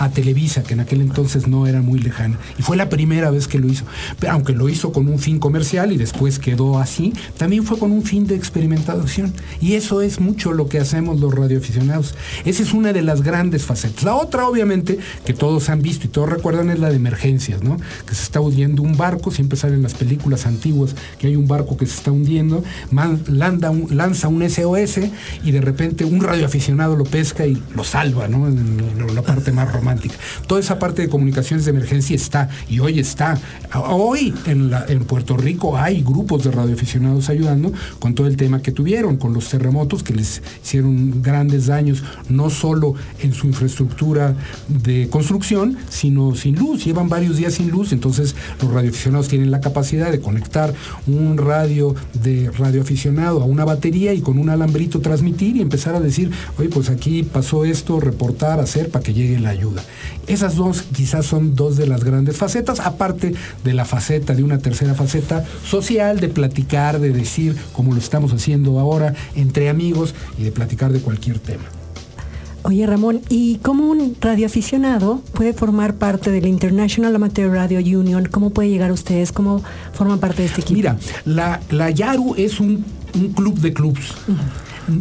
a Televisa, que en aquel entonces no era muy lejana. Y fue la primera vez que lo hizo. Pero aunque lo hizo con un fin comercial y después quedó así, también fue con un fin de experimentación. Y eso es mucho lo que hacemos los radioaficionados. Esa es una de las grandes facetas. La otra, obviamente, que todos han visto y todos recuerdan es la de emergencias, ¿no? Que se está hundiendo un barco, siempre salen las películas antiguas que hay un barco que se está hundiendo, man- un- lanza un SOS y de repente un radioaficionado lo pesca y lo salva, ¿no? En la parte más romántica. Toda esa parte de comunicaciones de emergencia está y hoy está. Hoy en, en Puerto Rico hay grupos de radioaficionados ayudando con todo el tema que tuvieron, con los terremotos que les hicieron grandes daños, no solo en su infraestructura de construcción, sino sin luz. Llevan varios días sin luz, entonces los radioaficionados tienen la capacidad de conectar un radio de radioaficionado a una batería y con un alambrito transmitir y empezar a decir, oye, pues aquí pasó esto, reportar, hacer para que llegue la ayuda. Esas dos quizás son dos de las grandes facetas, aparte de la faceta, de una tercera faceta social, de platicar, de decir, como lo estamos haciendo ahora, entre amigos y de platicar de cualquier tema. Oye Ramón, ¿y cómo un radioaficionado puede formar parte de la International Amateur Radio Union? ¿Cómo puede llegar a ustedes? ¿Cómo forman parte de este equipo? Mira, la, la Yaru es un, un club de clubs.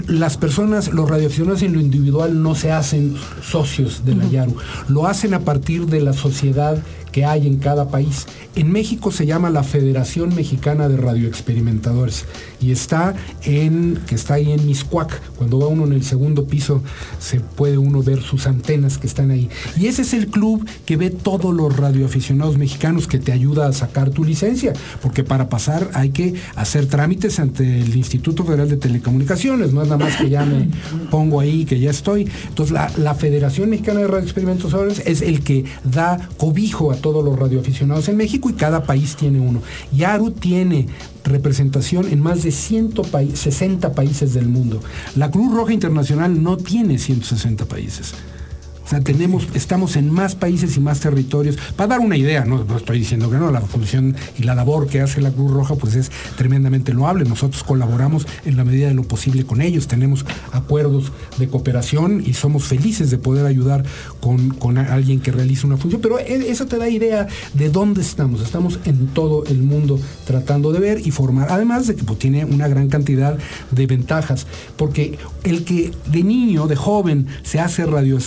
Las personas, los radioaficionados en lo individual no se hacen socios de la Yaru, lo hacen a partir de la sociedad que hay en cada país. En México se llama la Federación Mexicana de Radioexperimentadores y está en que está ahí en Miscuac. Cuando va uno en el segundo piso se puede uno ver sus antenas que están ahí. Y ese es el club que ve todos los radioaficionados mexicanos que te ayuda a sacar tu licencia, porque para pasar hay que hacer trámites ante el Instituto Federal de Telecomunicaciones, no es nada más que ya me pongo ahí que ya estoy. Entonces la, la Federación Mexicana de Radioexperimentadores es el que da cobijo a todos los radioaficionados en México y cada país tiene uno. Yaru tiene representación en más de 160 países del mundo. La Cruz Roja Internacional no tiene 160 países. O sea, tenemos, estamos en más países y más territorios. Para dar una idea, no, estoy diciendo que no, la función y la labor que hace la Cruz Roja pues es tremendamente loable. Nosotros colaboramos en la medida de lo posible con ellos, tenemos acuerdos de cooperación y somos felices de poder ayudar con, con alguien que realiza una función. Pero e- eso te da idea de dónde estamos. Estamos en todo el mundo tratando de ver y formar. Además de que pues, tiene una gran cantidad de ventajas, porque el que de niño, de joven, se hace radio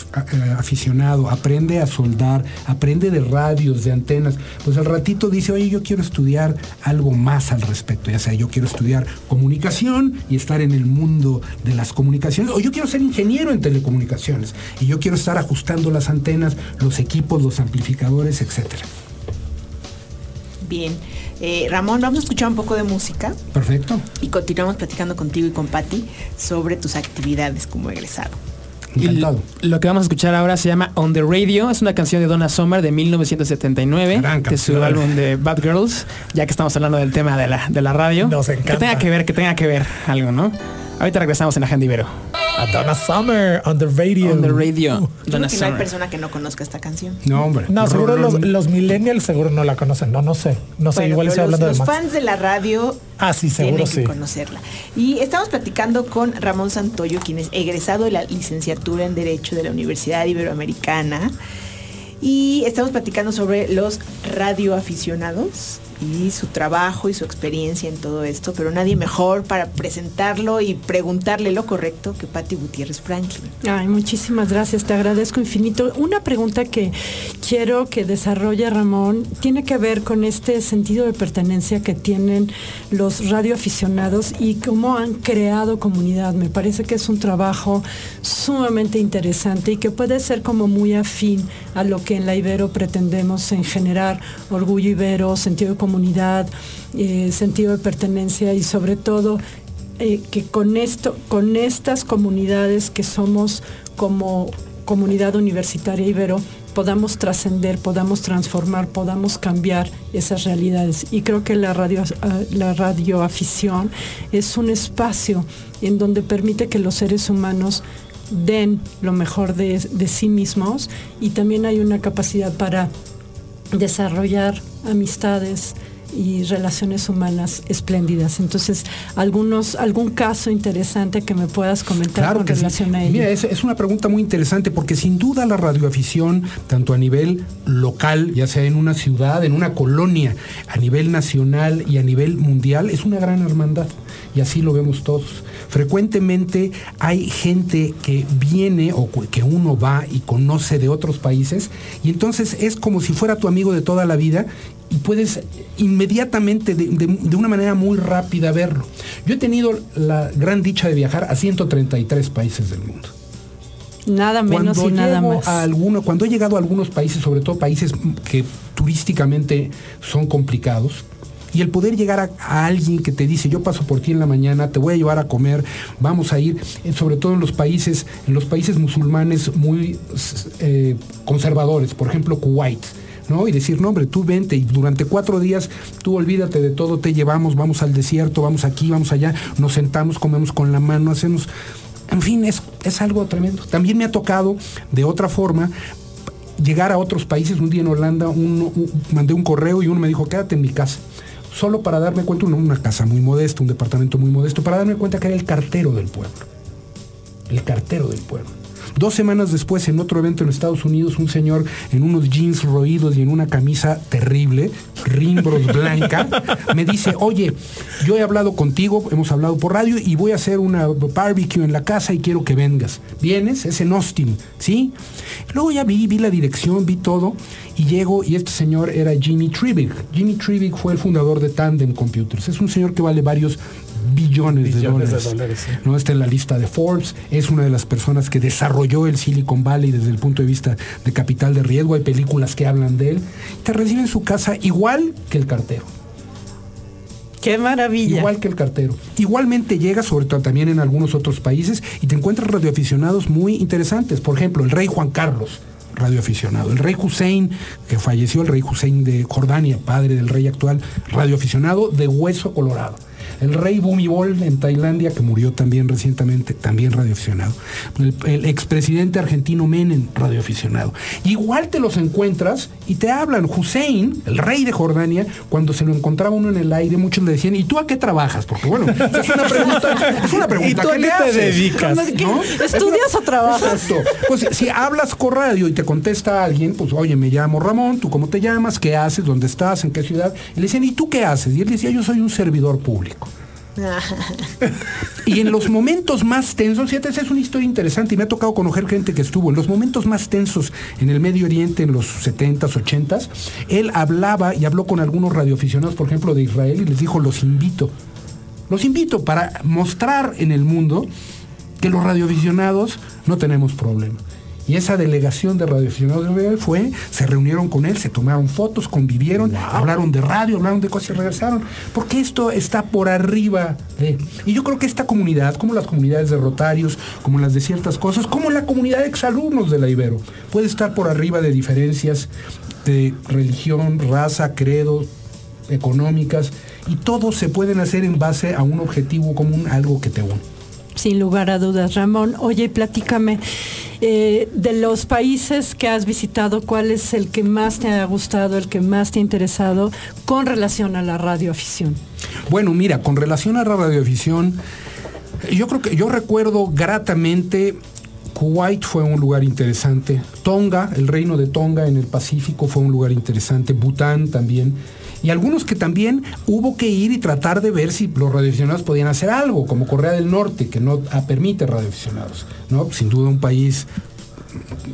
aficionado, aprende a soldar, aprende de radios, de antenas, pues al ratito dice, oye, yo quiero estudiar algo más al respecto, ya sea yo quiero estudiar comunicación y estar en el mundo de las comunicaciones, o yo quiero ser ingeniero en telecomunicaciones y yo quiero estar ajustando las antenas, los equipos, los amplificadores, etcétera. Bien. Eh, Ramón, vamos a escuchar un poco de música. Perfecto. Y continuamos platicando contigo y con Patti sobre tus actividades como egresado. Y lo que vamos a escuchar ahora se llama On the Radio. Es una canción de Donna Summer de 1979, de su álbum de Bad Girls, ya que estamos hablando del tema de la, de la radio. Nos encanta. Que tenga que ver, que tenga que ver algo, ¿no? Ahorita regresamos en Agenda Ibero. A Donna Summer on the radio. On the radio. Yo Donna creo que no hay persona que no conozca esta canción. No, hombre. No, seguro los, los millennials seguro no la conocen. No, no sé. No sé, Bueno, igual estoy los, hablando de los fans de la radio Ah, sí, seguro tienen que sí. conocerla. Y estamos platicando con Ramón Santoyo, quien es egresado de la licenciatura en Derecho de la Universidad Iberoamericana. Y estamos platicando sobre los radioaficionados y su trabajo y su experiencia en todo esto, pero nadie mejor para presentarlo y preguntarle lo correcto que Patti Gutiérrez Franklin. Ay, muchísimas gracias, te agradezco infinito. Una pregunta que quiero que desarrolle Ramón tiene que ver con este sentido de pertenencia que tienen los radioaficionados y cómo han creado comunidad. Me parece que es un trabajo sumamente interesante y que puede ser como muy afín a lo que en la Ibero pretendemos en generar orgullo ibero, sentido de comunidad, eh, sentido de pertenencia y sobre todo eh, que con esto, con estas comunidades que somos como comunidad universitaria ibero, podamos trascender, podamos transformar, podamos cambiar esas realidades. Y creo que la radio, ah, la radioafición es un espacio en donde permite que los seres humanos den lo mejor de, de sí mismos y también hay una capacidad para desarrollar amistades y relaciones humanas espléndidas. Entonces, algunos, algún caso interesante que me puedas comentar Claro con que sí. relación a ello. Mira, es, es una pregunta muy interesante porque sin duda la radioafición, tanto a nivel local, ya sea en una ciudad, en una colonia, a nivel nacional y a nivel mundial, es una gran hermandad. Y así lo vemos todos. Frecuentemente hay gente que viene o que uno va y conoce de otros países y entonces es como si fuera tu amigo de toda la vida y puedes inmediatamente, de, de- de una manera muy rápida, verlo. Yo he tenido la gran dicha de viajar a 133 países del mundo. Nada menos Cuando y nada más. a alguno, cuando he llegado a algunos países, sobre todo países que turísticamente son complicados, y el poder llegar a, alguien que te dice, yo paso por ti en la mañana, te voy a llevar a comer, vamos a ir, eh, sobre todo en los países, en los países musulmanes muy eh, conservadores, por ejemplo Kuwait. ¿no? Y decir, no, hombre, tú vente y durante cuatro días tú olvídate de todo, te llevamos, vamos al desierto, vamos aquí, vamos allá, nos sentamos, comemos con la mano, hacemos... En fin, es, es algo tremendo. También me ha tocado, de otra forma, llegar a otros países. Un día en Holanda mandé un correo y uno me dijo, quédate en mi casa. Solo para darme cuenta, una, casa muy modesta, un departamento muy modesto, para darme cuenta que era el cartero del pueblo. El cartero del pueblo. Dos semanas después, en otro evento en Estados Unidos, un señor en unos jeans roídos y en una camisa terrible, rimbros blanca, me dice, oye, yo he hablado contigo, hemos hablado por radio y voy a hacer una barbecue en la casa y quiero que vengas. ¿Vienes? Es en Austin, ¿sí? Luego ya vi, vi la dirección, vi todo y llego y este señor era Jimmy Trivig. Jimmy Trivig fue el fundador de Tandem Computers. Es un señor que vale varios billones, de Billones de dólares. dólares, sí. ¿no? Está en la lista de Forbes, es una de las personas que desarrolló el Silicon Valley desde el punto de vista de capital de riesgo, hay películas que hablan de él. Te recibe en su casa igual que el cartero. Qué maravilla. Igual que el cartero. Igualmente llega, sobre todo también en algunos otros países, y te encuentras radioaficionados muy interesantes. Por ejemplo, el rey Juan Carlos, radioaficionado. El rey Hussein, que falleció, el rey Hussein de Jordania, padre del rey actual, radioaficionado de hueso colorado. El rey Bhumibol en Tailandia, que murió también recientemente, también radioaficionado. El, el expresidente argentino Menem, radioaficionado. Igual te los encuentras y te hablan. Hussein, el rey de Jordania, cuando se lo encontraba uno en el aire, muchos le decían, ¿y tú a qué trabajas? Porque bueno, es una pregunta, es una pregunta ¿Y tú a ¿qué te haces? dedicas? ¿No? ¿Estudias o trabajas? Exacto. Pues si hablas con radio y te contesta alguien, pues oye, me llamo Ramón, ¿tú cómo te llamas? ¿Qué haces? ¿Dónde estás? ¿En qué ciudad? Y le decían, ¿y tú qué haces? Y él decía, yo soy un servidor público. Y en los momentos más tensos, fíjate, esa es una historia interesante y me ha tocado conocer gente que estuvo en los momentos más tensos en el Medio Oriente en los 70s, 80s, él hablaba y habló con algunos radioaficionados, por ejemplo, de Israel y les dijo, los invito, los invito para mostrar en el mundo que los radioaficionados no tenemos problema. Y esa delegación de radioaficionados fue, se reunieron con él, se tomaron fotos, convivieron, hablaron de radio, hablaron de cosas y regresaron. Porque esto está por arriba de... Y yo creo que esta comunidad, como las comunidades de rotarios, como las de ciertas cosas, como la comunidad de exalumnos de la Ibero, puede estar por arriba de diferencias de religión, raza, credo, económicas, y todos se pueden hacer en base a un objetivo común, algo que te une. Sin lugar a dudas, Ramón. Oye, platícame, eh, de los países que has visitado, ¿cuál es el que más te ha gustado, el que más te ha interesado con relación a la radioafición? Bueno, mira, con relación a la radioafición, yo creo que yo recuerdo gratamente Kuwait fue un lugar interesante. Tonga, el reino de Tonga en el Pacífico fue un lugar interesante. Bután también y algunos que también hubo que ir y tratar de ver si los radioaficionados podían hacer algo, como Corea del Norte, que no permite radioaficionados, ¿no? Sin duda un país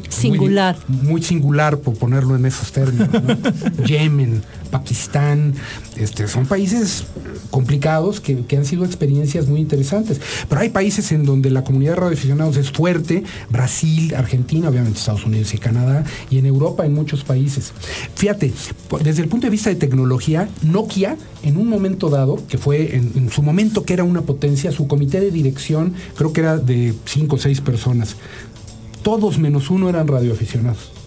singular. Muy, singular, por ponerlo en esos términos. Yemen, Pakistán, este, son países complicados que, han sido experiencias muy interesantes. Pero hay países en donde la comunidad de radioaficionados es fuerte, Brasil, Argentina, obviamente Estados Unidos y Canadá, y en Europa en muchos países. Fíjate, desde el punto de vista de tecnología, Nokia, en un momento dado, que fue en, en su momento que era una potencia, su comité de dirección creo que era de cinco o seis personas todos menos uno eran radioaficionados.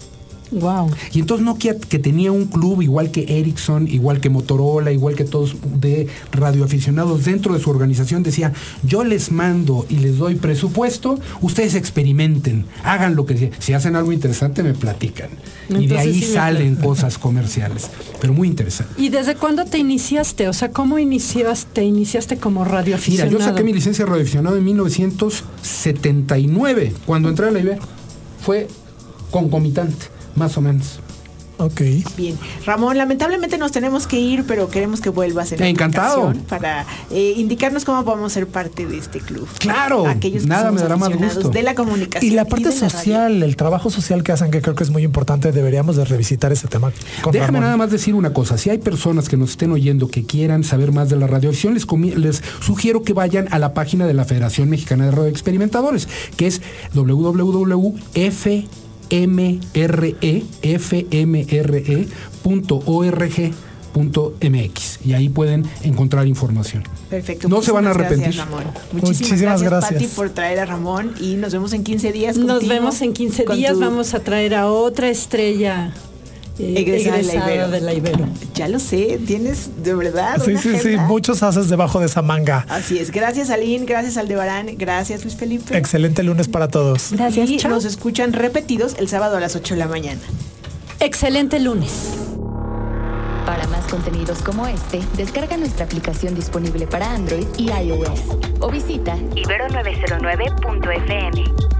Wow. Y entonces Nokia, que tenía un club igual que Ericsson, igual que Motorola, igual que todos de radioaficionados dentro de su organización, decía, yo les mando y les doy presupuesto, ustedes experimenten, hagan lo que sea. Si hacen algo interesante, me platican. y de ahí salen cosas comerciales. Pero muy interesante. ¿Y desde cuándo te iniciaste? O sea, ¿cómo iniciaste, te iniciaste como radioaficionado? Mira, yo saqué mi licencia de radioaficionado en 1979, cuando entré a la Ibero. Fue concomitante más o menos. Ok. Bien. Ramón, lamentablemente nos tenemos que ir, pero queremos que vuelvas en Encantado. para eh, indicarnos cómo podemos ser parte de este club. Claro. Aquellos nada me dará más gusto. De la comunicación. Y la parte social, el trabajo social que hacen, que creo que es muy importante, deberíamos de revisitar ese tema. Déjame nada más decir una cosa. Si hay personas que nos estén oyendo que quieran saber más de la radioacción, les, les sugiero que vayan a la página de la Federación Mexicana de Radioexperimentadores, que es www.f mre.org.mx y ahí pueden encontrar información. Perfecto. No se van a arrepentir. Gracias, Ramón. Muchísimas, gracias, por traer a Ramón y nos vemos en 15 días. Nos vemos en 15 días. Vamos a traer a otra estrella eh, egresada, de, la Ibero. Ya lo sé, tienes de verdad. Sí, sí, sí, muchos haces debajo de esa manga. Así es. Gracias, Aline, gracias, Aldebarán, gracias, Luis Felipe. Excelente lunes para todos. Gracias. Y nos escuchan repetidos el sábado a las 8 de la mañana. Excelente lunes. Para más contenidos como este, descarga nuestra aplicación disponible para Android y iOS o visita ibero909.fm.